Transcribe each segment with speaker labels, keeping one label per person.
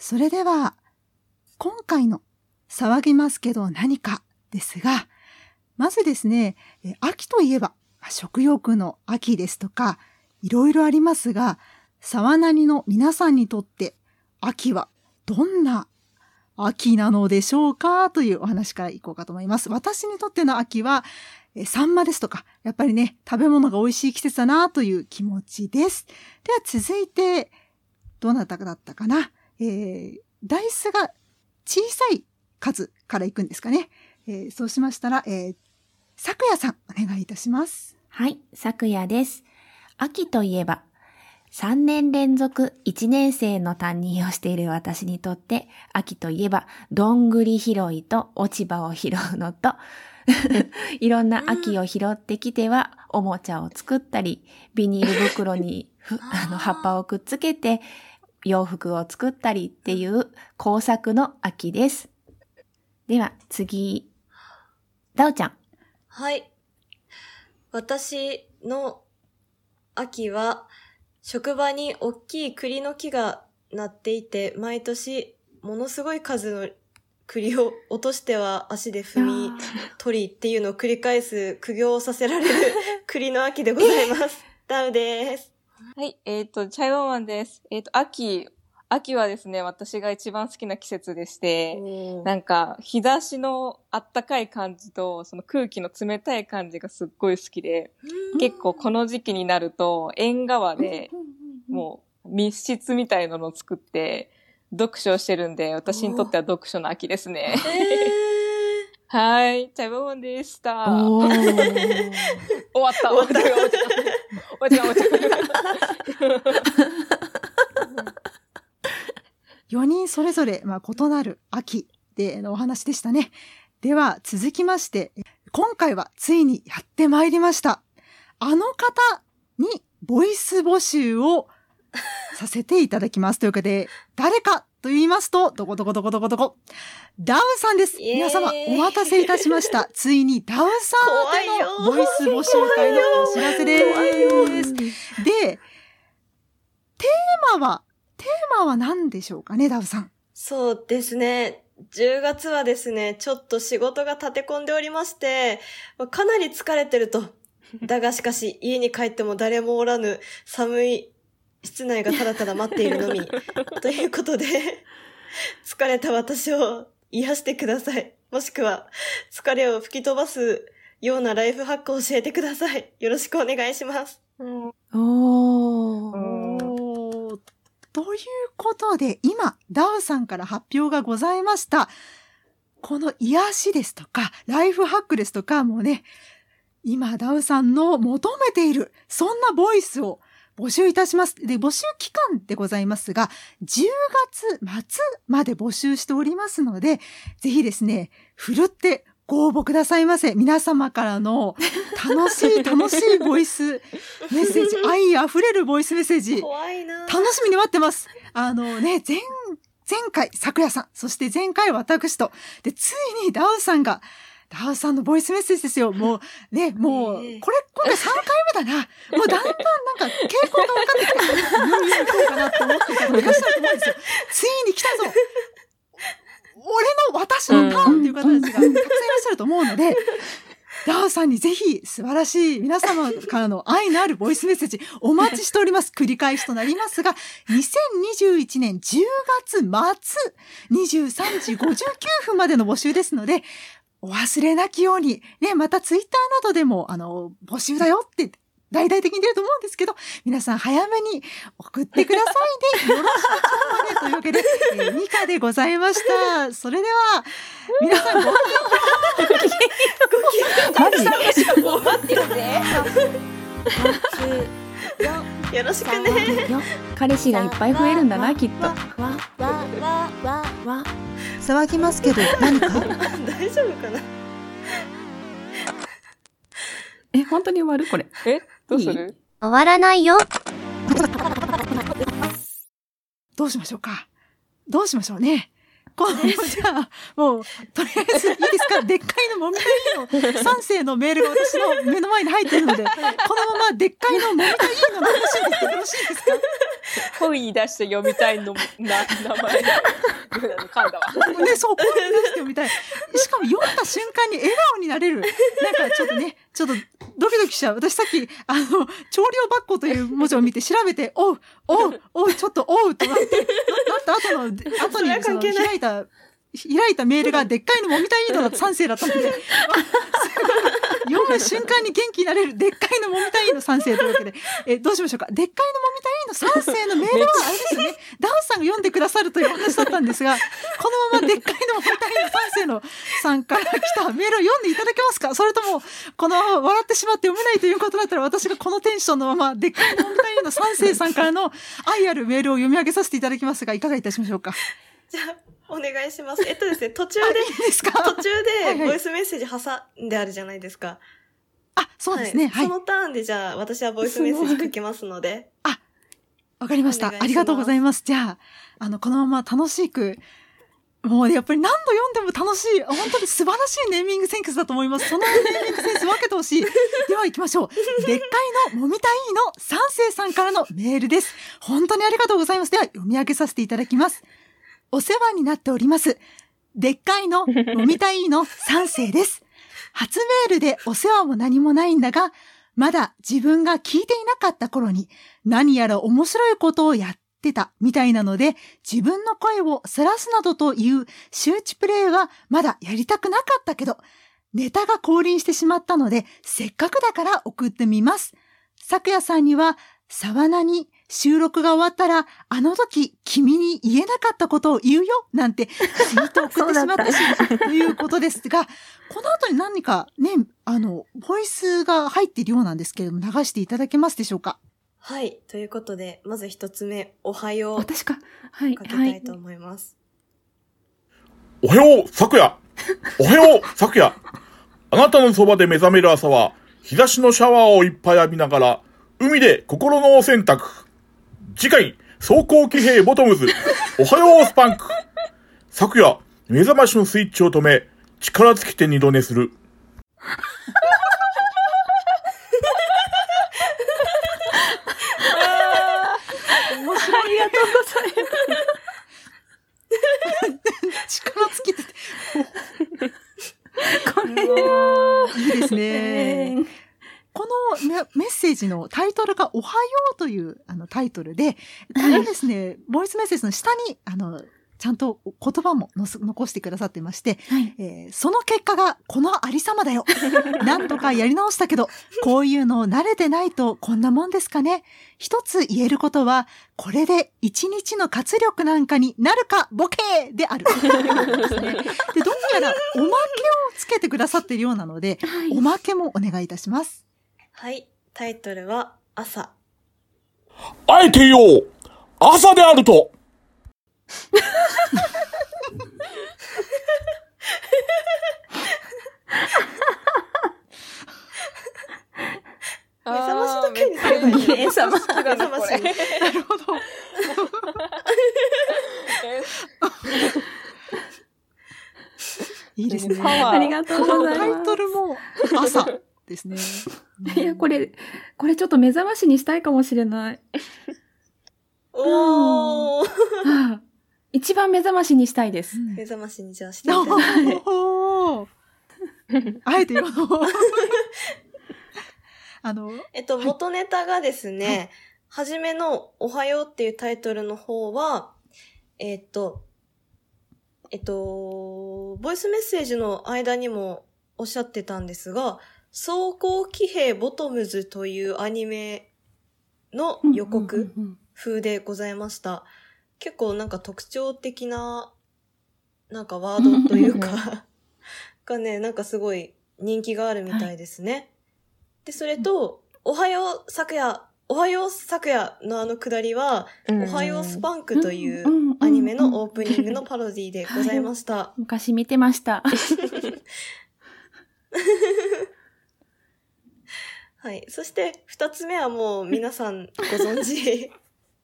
Speaker 1: それでは、今回の騒ぎますけど何かですが、まずですね、秋といえば食欲の秋ですとか、いろいろありますが、沢なりの皆さんにとって秋はどんな秋なのでしょうかというお話からいこうかと思います。私にとっての秋は、えサンマですとか、やっぱりね、食べ物が美味しい季節だなという気持ちです。では続いて、どなただったかな、えー、ダイスが小さい数からいくんですかね。えー、そうしましたら、えー、昨夜さん、お願いいたします。
Speaker 2: はい、昨夜です。秋といえば、3年連続1年生の担任をしている私にとって、秋といえば、どんぐり拾いと落ち葉を拾うのと、いろんな秋を拾ってきては、おもちゃを作ったり、ビニール袋にあの葉っぱをくっつけて、洋服を作ったりっていう工作の秋です。では次、ダオちゃん。
Speaker 3: はい。私の秋は、職場に大きい栗の木がなっていて、毎年ものすごい数の栗を落としては足で踏み取りっていうのを繰り返す苦行させられる 栗の秋でございます。ダウです。
Speaker 4: はい、えっ、ー、と、チャイワマンです。えっ、ー、と、秋、秋はですね、私が一番好きな季節でして、なんか、日差しのあったかい感じと、その空気の冷たい感じがすっごい好きで、結構この時期になると、縁側で、もう密室みたいなのを作って、読書をしてるんで、私にとっては読書の秋ですね。はい、チャイボモンでした。終わった、終わった、終わった。終わった、終わった。
Speaker 1: 4人それぞれ、まあ、異なる秋でのお話でしたね。では、続きまして、今回はついにやってまいりました。あの方にボイス募集をさせていただきます。というかで、誰かと言いますと、どこどこどこどこどこ、ダウさんです。皆様、お待たせいたしました。ついにダウさんでのボイス募集会のお知らせです。で、テーマはテーマは何でしょうかね、ダウさん。
Speaker 3: そうですね。10月はですね、ちょっと仕事が立て込んでおりまして、かなり疲れてると。だがしかし、家に帰っても誰もおらぬ寒い室内がただただ待っているのみ。ということで、疲れた私を癒してください。もしくは、疲れを吹き飛ばすようなライフハックを教えてください。よろしくお願いします。うん、
Speaker 1: おー。ということで、今、ダウさんから発表がございました。この癒しですとか、ライフハックですとか、もうね、今、ダウさんの求めている、そんなボイスを募集いたします。で、募集期間でございますが、10月末まで募集しておりますので、ぜひですね、ふるってご応募くださいませ。皆様からの楽しい 楽しいボイスメッセージ、愛あふれるボイスメッセージ。
Speaker 3: 怖いな。
Speaker 1: 楽しみに待ってます。あのね、前、前回、昨夜さん、そして前回私と、で、ついにダウさんが、ダウさんのボイスメッセージですよ。もう、ね、もう、これ、今回3回目だな。もうだんだんなんか、傾向が分かってきて、言う言うかなって思ってたら、いらっしゃると思うんですよ。ついに来たぞ俺の私のターンっていう方たちがたくさんいらっしゃると思うので、ダーさんにぜひ素晴らしい皆様からの愛のあるボイスメッセージお待ちしております。繰り返しとなりますが、2021年10月末23時59分までの募集ですので、お忘れなきように、ね、またツイッターなどでも、あの、募集だよって大々的に出ると思うんですけど、皆さん早めに送ってくださいね。よろしくちょまでというわけで、えー、ミカでございました。それでは、皆さんごき
Speaker 3: げんよう。ごきげんよう。よろしくね。
Speaker 2: 彼氏がいっぱい増えるんだな、きっと。
Speaker 1: 騒ぎますけど、何か？
Speaker 3: 大丈夫かな？
Speaker 2: え、本当に終わる？これ。
Speaker 4: えどうする？
Speaker 5: 終わらないよ。
Speaker 1: どうしましょうかどうしましょうね。この、じゃあ、もう、とりあえずいいですか？でっかいのもみたいの、3世のメールが私の目の前に入ってるので、このままでっかいのもみたいのが欲しいですよろしいですか？
Speaker 4: 声に出して読みたいの、な、名前。噛んだわ。
Speaker 1: ね、そう、声に出して読みたい。しかも読んだ瞬間に笑顔になれる。なんかちょっとね、ちょっとドキドキしちゃう。私さっき、あの、調量バッコという文字を見て調べて、おう、おう、おう、ちょっとおうとなって、なった後の、後にその開いた、開いたメールがでっかいのもみたいのが賛成だったので、読む瞬間に元気になれるでっかいのもみたいの賛成というわけで、えどうしましょうか？でっかいのもみたいの賛成のメールはあれですよね。ダウンさんが読んでくださるという話だったんですが、このままでっかいのもみたいの賛成のさんから来たメールを読んでいただけますか？それとも、この笑ってしまって読めないということだったら私がこのテンションのままでっかいのもみたいの賛成さんからの愛あるメールを読み上げさせていただきますが、いかがいたしましょうか？
Speaker 3: じゃあ、お願いします。えっとですね、途中で、
Speaker 1: いいですか？
Speaker 3: 途中でボイスメッセージ挟んであるじゃないですか。
Speaker 1: あ、そうですね。はい。
Speaker 3: そのターンでじゃあ、私はボイスメッセージ書きますので。
Speaker 1: わかりました。ありがとうございます。じゃあ、あの、このまま楽しく、もうやっぱり何度読んでも楽しい、本当に素晴らしいネーミングセンスだと思います。そのネーミングセンス分けてほしい。では行きましょう。でっかいのもみたいの三世さんからのメールです。本当にありがとうございます。では読み上げさせていただきます。お世話になっております。でっかいの もみたいの三世です。初メールでお世話も何もないんだが、まだ自分が聞いていなかった頃に何やら面白いことをやってたみたいなので、自分の声をさらすなどという周知プレイはまだやりたくなかったけど、ネタが降臨してしまったので、せっかくだから送ってみます。昨夜さんには、沢名に収録が終わったら、あの時君に言えなかったことを言うよなんてツイートを送ってしまったし、ということですが、この後に何かね、あの、ボイスが入っているようなんですけれども、流していただけますでしょうか？
Speaker 3: はい。ということで、まず一つ目、おはよう。
Speaker 2: 私か？はい。
Speaker 3: かけ
Speaker 2: はいい。
Speaker 3: たと思います。
Speaker 5: おはよう、昨夜。おはよう、昨夜。あなたのそばで目覚める朝は、日差しのシャワーをいっぱい浴びながら、海で心のお洗濯。次回、走行騎兵ボトムズ。おはよう、スパンク。昨夜、目覚ましのスイッチを止め、力尽きて二度寝する。
Speaker 1: 面白い。ありがとうございます。力尽きてて。いいですね。このメ メッセージのタイトルがおはようというあのタイトルで、あれですね、ボイスメッセージの下に、あの、ちゃんと言葉も残してくださってまして、
Speaker 2: はい。
Speaker 1: えーその結果がこのありさまだよ。何度かやり直したけど、こういうの慣れてないとこんなもんですかね。一つ言えることは、これで一日の活力なんかになるか、ボケーである。で で、どうやらおまけをつけてくださっているようなので、おまけもお願いいたします。
Speaker 3: はい。タイトルは、朝。
Speaker 5: あえて言おう朝であると
Speaker 3: 目覚ましだけにすればいいね
Speaker 4: 目覚まし
Speaker 3: 目覚ましに。
Speaker 1: なるほど。いいですね。
Speaker 4: パワー
Speaker 2: ありがとうござい
Speaker 1: タイ
Speaker 2: ます。
Speaker 1: トルも朝ですね。
Speaker 2: いや、これ、これちょっと目覚ましにしたいかもしれない。
Speaker 3: おー。
Speaker 2: はあ一番目覚ましにしたいです。
Speaker 3: 目覚ましにじゃあしていただいて。
Speaker 1: おーあえて言うの。あの、
Speaker 3: えっと、元ネタがですね、はじめのおはようっていうタイトルの方は、えっと、えっと、ボイスメッセージの間にもおっしゃってたんですが、走行騎兵ボトムズというアニメの予告風でございました。結構なんか特徴的な、なんかワードというか、がね、なんかすごい人気があるみたいですね。で、それと、おはよう昨夜、おはよう昨夜のあのくだりは、
Speaker 4: うん
Speaker 3: おはようスパンクとい
Speaker 2: う
Speaker 3: アニメのオープニングのパロディでございました。
Speaker 2: 昔見てました。
Speaker 3: はい。そして、二つ目はもう皆さんご存知、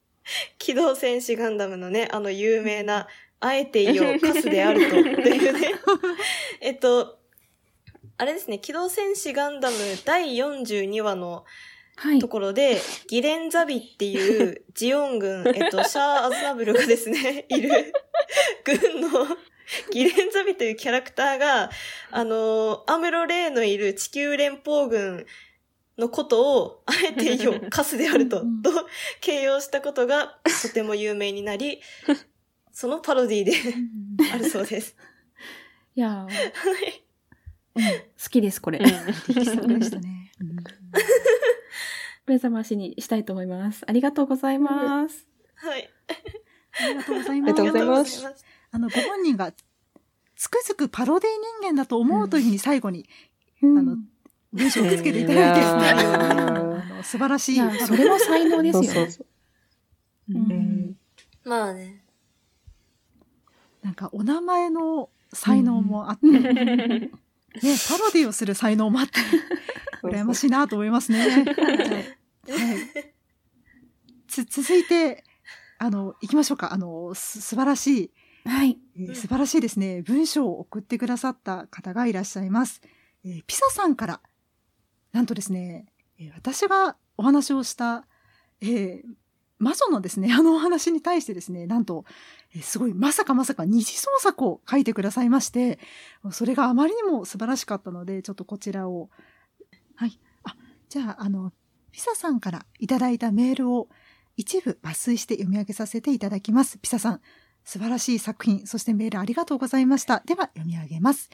Speaker 3: 機動戦士ガンダムのね、あの有名な、あえていよう、カスであると、っていうね。えっと、あれですね、機動戦士ガンダム第42話の、
Speaker 2: はい
Speaker 3: と。ころで、ギレンザビっていうジオン軍、えっと、シャア・アズナブルがですね、いる軍のギレンザビというキャラクターが、あの、アムロ・レイのいる地球連邦軍のことを、あえてよ、カスであると、
Speaker 1: うん
Speaker 3: と形容したことがとても有名になり、そのパロディであるそうです。
Speaker 2: いやー、うん好きです、これ。
Speaker 1: したね。うん
Speaker 2: 目覚ましにしたいと思います。ありがとうございます。
Speaker 3: はい。
Speaker 1: ありがとうござい
Speaker 4: あり
Speaker 1: ます。
Speaker 4: がとうございます
Speaker 3: ありがとうございます。
Speaker 1: あの、ご本人が、つくづくパロディ人間だと思うというふうに最後に、
Speaker 2: うん
Speaker 1: あの、文章をつけていただいて、
Speaker 4: いや
Speaker 1: あ
Speaker 4: ー
Speaker 1: の素晴らしい。
Speaker 2: それも才能ですよね。
Speaker 4: そうそうそう。
Speaker 1: うん
Speaker 4: うん
Speaker 3: まあね。
Speaker 1: なんか、お名前の才能もあって、ね、パロディをする才能もあって、羨ましいなと思いますね。はい。つ、続いて、あの、行きましょうか。あの、す素晴らしい、
Speaker 2: はい。
Speaker 1: えー素晴らしいですね。文章を送ってくださった方がいらっしゃいます。えーピサさんから、なんとですね、私がお話をした、えー魔女のですね、あのお話に対してですね、なんと、えすごい、まさかまさか二次創作を書いてくださいまして、それがあまりにも素晴らしかったので、ちょっとこちらを、はい。あ、じゃあ、あの、ピサさんからいただいたメールを一部抜粋して読み上げさせていただきます。ピサさん、素晴らしい作品、そしてメールありがとうございました。では読み上げます。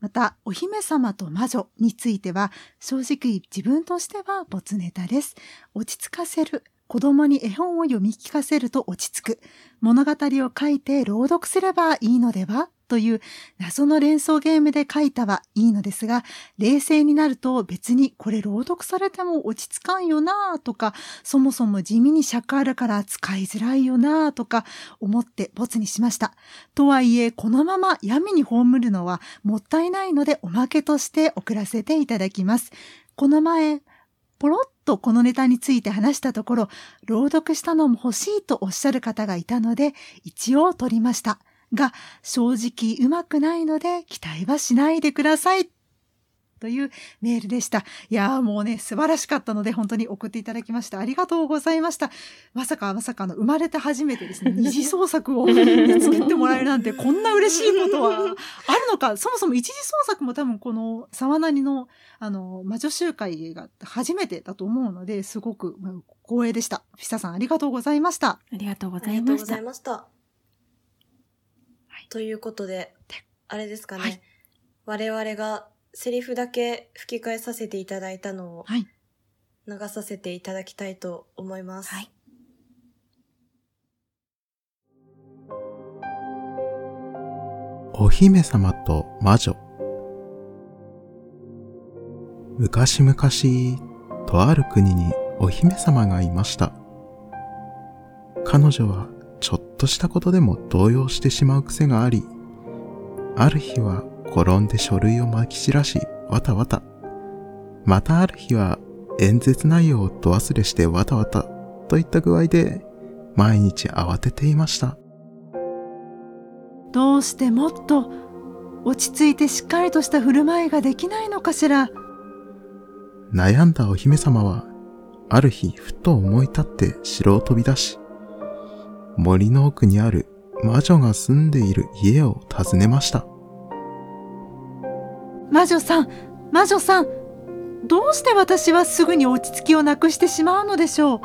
Speaker 1: また、お姫様と魔女については、正直自分としては没ネタです。落ち着かせる。子供に絵本を読み聞かせると落ち着く。物語を書いて朗読すればいいのでは？という謎の連想ゲームで書いたはいいのですが、冷静になると別にこれ朗読されても落ち着かんよなとか、そもそも地味に尺あるから使いづらいよなとか思ってボツにしました。とはいえ、このまま闇に葬るのはもったいないのでおまけとして送らせていただきます。この前、ポロッとこのネタについて話したところ、朗読したのも欲しいとおっしゃる方がいたので、一応取りました。が、正直うまくないので期待はしないでください。というメールでした。いやーもうね、素晴らしかったので本当に送っていただきました。ありがとうございました。まさかまさかの生まれて初めてですね、二次創作を作ってもらえるなんてこんな嬉しいことはあるのか、そもそも一次創作も多分この沢なりのあの、魔女集会が初めてだと思うので、すごくまあ光栄でした。フィサさんありがとうございました。
Speaker 2: ありがとうご
Speaker 3: あ
Speaker 2: ざいました
Speaker 3: りがとい。うことで、あれですかね。
Speaker 1: はい
Speaker 3: 我々がセリフだけ吹き替えさせていただいたのを
Speaker 1: はい。
Speaker 3: 流させていただきたいと思います。
Speaker 2: はい。
Speaker 6: お姫様と魔女昔々、とある国にお姫様がいました。彼女はとしたことでも動揺してしまう癖があり、ある日は転んで書類をまき散らし、わたわた。またある日は演説内容をど忘れしてわたわたといった具合で毎日慌てていました。
Speaker 1: どうしてもっと落ち着いてしっかりとした振る舞いができないのかしら？
Speaker 6: 悩んだお姫様は、ある日ふと思い立って城を飛び出し、森の奥にある魔女が住んでいる家を訪ねました。
Speaker 1: 魔女さん、魔女さん、どうして私はすぐに落ち着きをなくしてしまうのでしょう？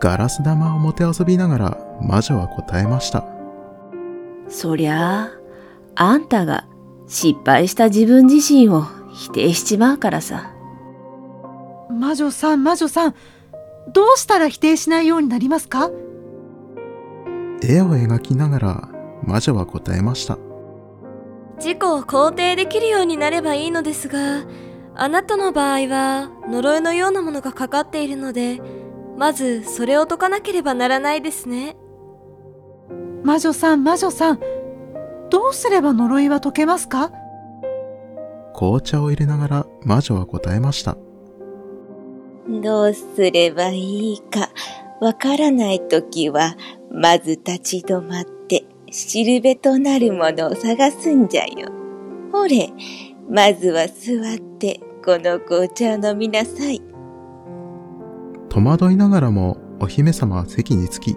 Speaker 6: ガラス玉をもてあそびながら魔女は答えました。
Speaker 7: そりゃあ、あんたが失敗した自分自身を否定しちまうからさ。
Speaker 1: 魔女さん、魔女さん、どうしたら否定しないようになりますか？
Speaker 6: 絵を描きながら魔女は答えました。
Speaker 8: 自己を肯定できるようになればいいのですが、あなたの場合は呪いのようなものがかかっているので、まずそれを解かなければならないですね。
Speaker 1: 魔女さん、魔女さん、どうすれば呪いは解けますか？
Speaker 6: 紅茶を入れながら魔女は答えました。
Speaker 7: どうすればいいかわからないときは、まず立ち止まって、しるべとなるものを探すんじゃよ。ほれ、まずは座ってこの紅茶を飲みなさい。
Speaker 6: 戸惑いながらもお姫様は席に着き、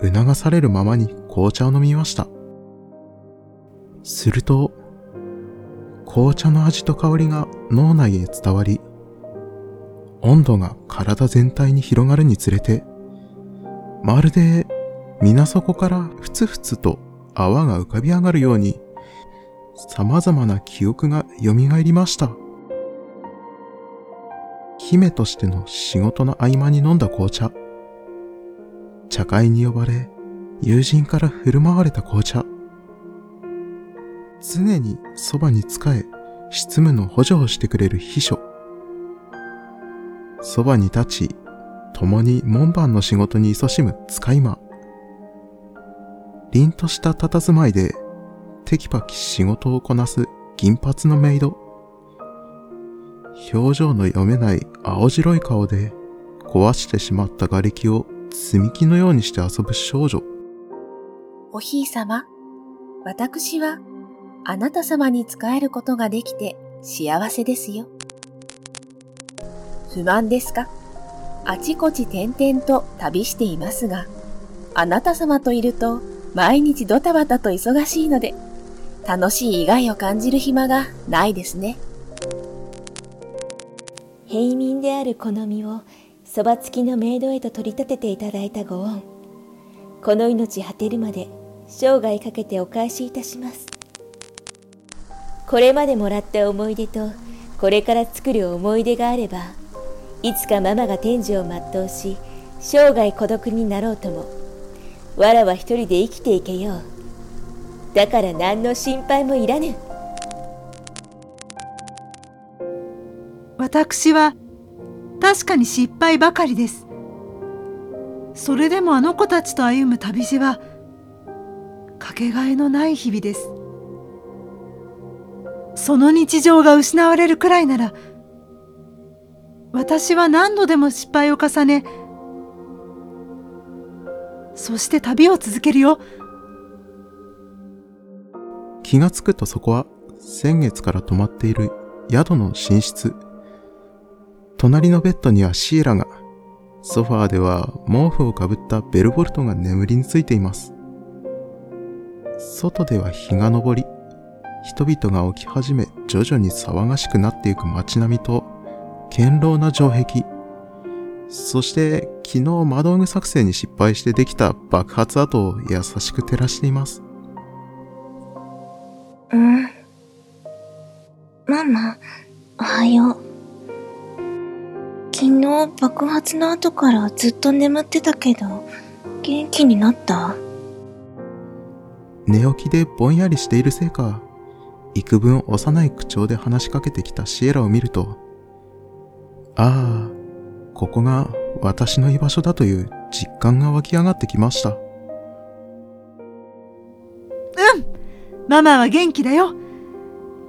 Speaker 6: 促されるままに紅茶を飲みました。すると、紅茶の味と香りが脳内へ伝わり、温度が体全体に広がるにつれて、まるで水底からふつふつと泡が浮かび上がるように、様々な記憶が蘇りました。姫としての仕事の合間に飲んだ紅茶。茶会に呼ばれ、友人から振る舞われた紅茶。常にそばに仕え、執務の補助をしてくれる秘書。そばに立ち、共に門番の仕事に勤しむ使い魔。凛とした佇まいで、テキパキ仕事をこなす銀髪のメイド。表情の読めない青白い顔で壊してしまった瓦礫を積み木のようにして遊ぶ少女。
Speaker 2: おひいさま、私はあなた様に仕えることができて幸せですよ。不満ですか？あちこち転々と旅していますが、あなた様といると毎日ドタバタと忙しいので、楽しい意外を感じる暇がないですね。
Speaker 7: 平民である好みをそば付きのメイドへと取り立てていただいたご恩。この命果てるまで生涯かけてお返しいたします。これまでもらった思い出とこれから作る思い出があればいつかママが天寿を全うし生涯孤独になろうともわらは一人で生きていけようだから何の心配もいらぬ
Speaker 1: 私は確かに失敗ばかりです。それでもあの子たちと歩む旅路はかけがえのない日々です。その日常が失われるくらいなら私は何度でも失敗を重ねそして旅を続けるよ。
Speaker 6: 気がつくとそこは先月から泊まっている宿の寝室。隣のベッドにはシーラが、ソファーでは毛布をかぶったベルボルトが眠りについています。外では日が昇り、人々が起き始め徐々に騒がしくなっていく街並みと、堅牢な城壁、そして昨日窓具作戦に失敗してできた爆発跡を優しく照らしています。
Speaker 9: うん。ママ、おはよう。昨日爆発の後からずっと眠ってたけど、元気になった？
Speaker 6: 寝起きでぼんやりしているせいか、幾分幼い口調で話しかけてきたシエラを見ると、ああ、ここが私の居場所だという実感が湧き上がってきました。
Speaker 1: ママは元気だよ。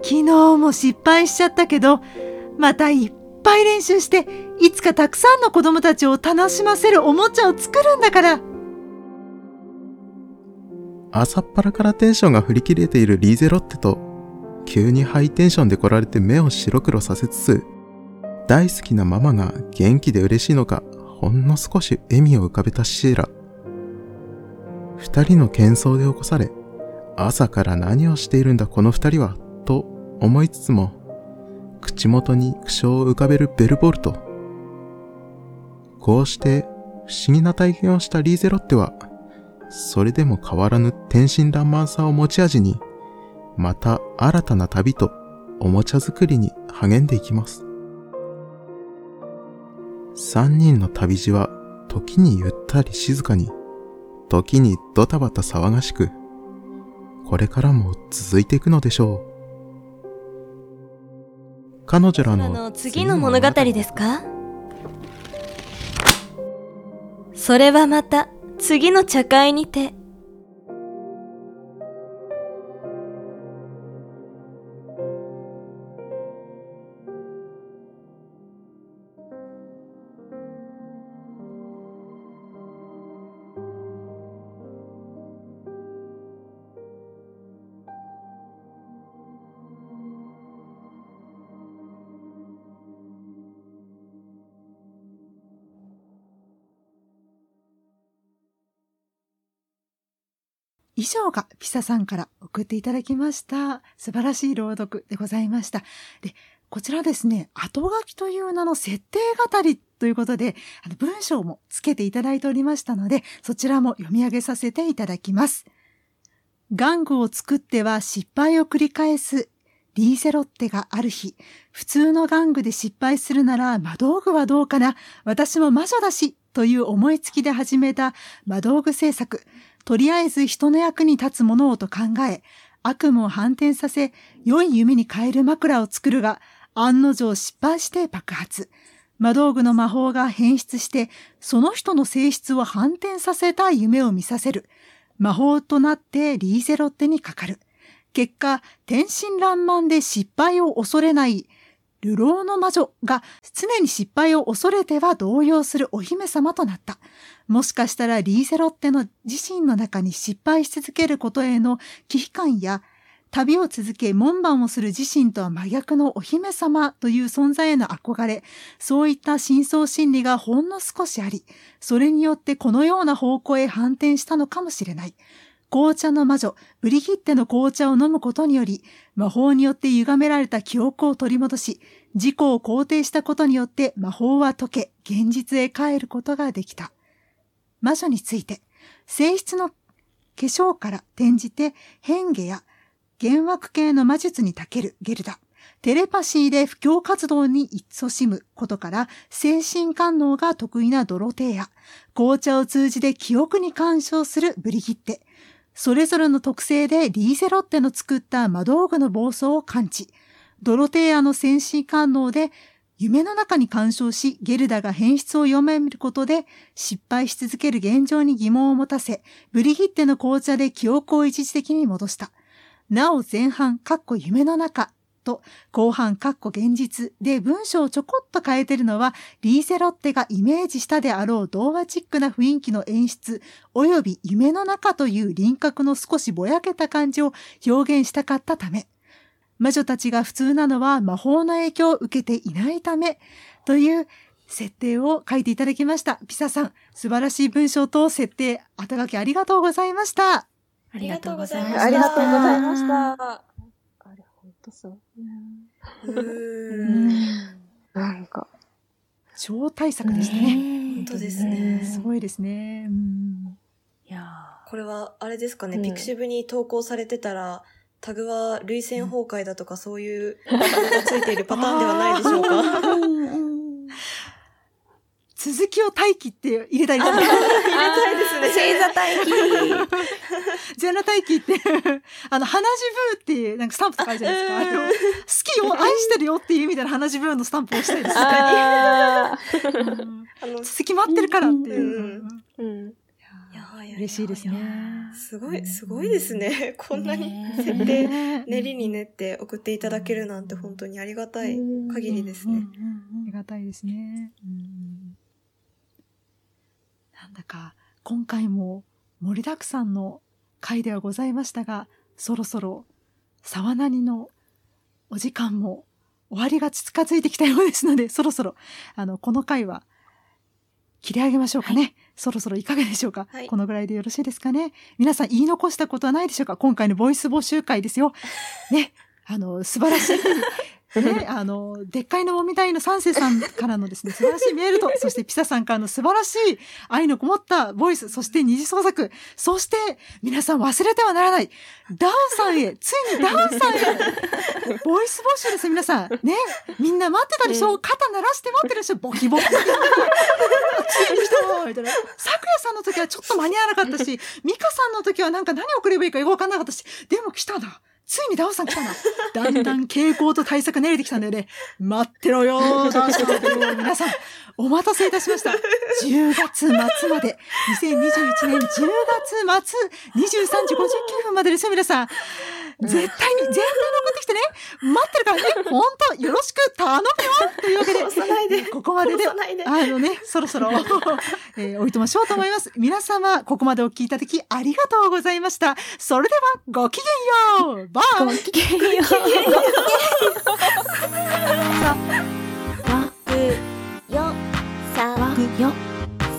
Speaker 1: 昨日も失敗しちゃったけど、またいっぱい練習して、いつかたくさんの子供たちを楽しませるおもちゃを作るんだから。
Speaker 6: 朝っぱらからテンションが振り切れているリーゼロッテと、急にハイテンションで来られて目を白黒させつつ、大好きなママが元気で嬉しいのか、ほんの少し笑みを浮かべたシエラ。二人の喧騒で起こされ、朝から何をしているんだこの二人は、と思いつつも、口元に苦笑を浮かべるベルボルト。こうして不思議な体験をしたリーゼロッテは、それでも変わらぬ天真爛漫さを持ち味に、また新たな旅とおもちゃ作りに励んでいきます。三人の旅路は時にゆったり静かに、時にドタバタ騒がしく、これからも続いていくのでしょう。彼女らの
Speaker 8: 次の物語ですか？それはまた次の茶会にて。
Speaker 1: 以上がピサさんから送っていただきました。素晴らしい朗読でございました。で、こちらですね、後書きという名の設定語りということで、あの文章もつけていただいておりましたので、そちらも読み上げさせていただきます。玩具を作っては失敗を繰り返すリーゼロッテがある日、普通の玩具で失敗するなら魔道具はどうかな私も魔女だしという思いつきで始めた魔道具制作。とりあえず人の役に立つものをと考え、悪夢を反転させ、良い夢に変える枕を作るが、案の定失敗して爆発。魔道具の魔法が変質して、その人の性質を反転させた夢を見させる。魔法となってリーゼロッテにかかる。結果、天真爛漫で失敗を恐れない、流浪の魔女が常に失敗を恐れては動揺するお姫様となった。もしかしたらリーゼロッテの自身の中に失敗し続けることへの危機感や、旅を続け門番をする自身とは真逆のお姫様という存在への憧れ、そういった深層心理がほんの少しあり、それによってこのような方向へ反転したのかもしれない。紅茶の魔女、ブリギッテの紅茶を飲むことにより、魔法によって歪められた記憶を取り戻し、自己を肯定したことによって魔法は解け、現実へ帰ることができた。魔女について、性質の化粧から転じて変化や幻惑系の魔術に長けるゲルダ。テレパシーで布教活動に勤しむことから、精神感能が得意なドロテーア。紅茶を通じて記憶に干渉するブリギッテ。それぞれの特性でリーゼロッテの作った魔道具の暴走を感知。ドロテーアの精神感能で夢の中に干渉し、ゲルダが変質を読めることで失敗し続ける現状に疑問を持たせ、ブリギッテの紅茶で記憶を一時的に戻した。なお前半、かっこ夢の中と後半、かっこ現実で文章をちょこっと変えてるのは、リーゼロッテがイメージしたであろう童話チックな雰囲気の演出、及び夢の中という輪郭の少しぼやけた感じを表現したかったため。魔女たちが普通なのは魔法の影響を受けていないため、という設定を書いていただきました。ピサさん、素晴らしい文章と設定、後書きありがとうございました。
Speaker 2: ありがとうございました。
Speaker 4: ありがとうございました。あれ、ほんとそう。なんか。
Speaker 1: 超大作でしたね。
Speaker 3: 本当ですね。
Speaker 1: すごいですね。うん、
Speaker 2: いや
Speaker 3: これは、あれですかね、
Speaker 4: うん
Speaker 3: ピクシブに投稿されてたら、タグは類線崩壊だとかそういうタグがついているパターンではないでしょうか？
Speaker 1: 続きを待機って入れたいですね。
Speaker 3: 入れたいですね。
Speaker 2: 星座待機
Speaker 1: ゼラ待機って、あの、花ジブーっていう、なんかスタンプとかあるじゃないですか。あれを好きよ、愛してるよっていう意味での花ジブーのスタンプをしたいですね。続き待ってるからっていう。嬉しいですね。
Speaker 3: すごい、すごいですね。こんなに
Speaker 2: ね
Speaker 3: 設定、
Speaker 1: ね
Speaker 3: 練りに練って送っていただけるなんて本当にありがたい限りですね。
Speaker 1: ありがたいですね。うんなんだか、今回も盛りだくさんの回ではございましたが、そろそろ沢なりのお時間も終わりが近づいてきたようですので、そろそろ、あの、この回は切り上げましょうかね。そろそろいかがでしょうか、
Speaker 3: はい
Speaker 1: このぐらいでよろしいですかね？皆さん言い残したことはないでしょうか？今回のボイス募集会ですよ。ね。あの、素晴らしい。ね、あの、でっかいのもみたいの三世さんからのですね、素晴らしいメールと、そしてピサさんからの素晴らしい愛のこもったボイス、そして二次創作、そして皆さん忘れてはならない、ダウさんへ、ついにダウさんへ、ボイス募集ですよ、皆さん。ね、みんな待ってたでしょ、肩鳴らして待ってるでしょ、ボキボキ。ついに来たみたいな。咲夜さんの時はちょっと間に合わなかったし、ミカさんの時はなんか何送ればいいかよくわかんなかったし、でも来たな。ついにダオさん来たな。だんだん傾向と対策練れてきたんだよね。待ってろよ、ダオさん。皆さん、お待たせいたしました。10月末まで、2021年10月末、23時59分までですよ、皆さん。絶対に、絶対に送ってきてね。待ってるからね。ほんと、よろしく頼むよ。というわけで、
Speaker 3: 殺さないで。
Speaker 1: ここまでで、
Speaker 3: 殺さないで。
Speaker 1: あのね、そろそろ、えーおいとましょうと思います。皆様、ここまでお聞きいただきありがとうございました。それでは、ごきげんよう。バイ。
Speaker 2: ごきげんよう。
Speaker 7: よさ
Speaker 2: わよ。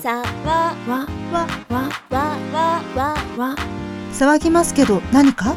Speaker 7: さ
Speaker 2: わ。
Speaker 7: わ。
Speaker 2: わ。
Speaker 7: わ。
Speaker 2: わ。
Speaker 7: わ。わ。
Speaker 2: わ。
Speaker 7: わ。
Speaker 1: 騒ぎますけど何か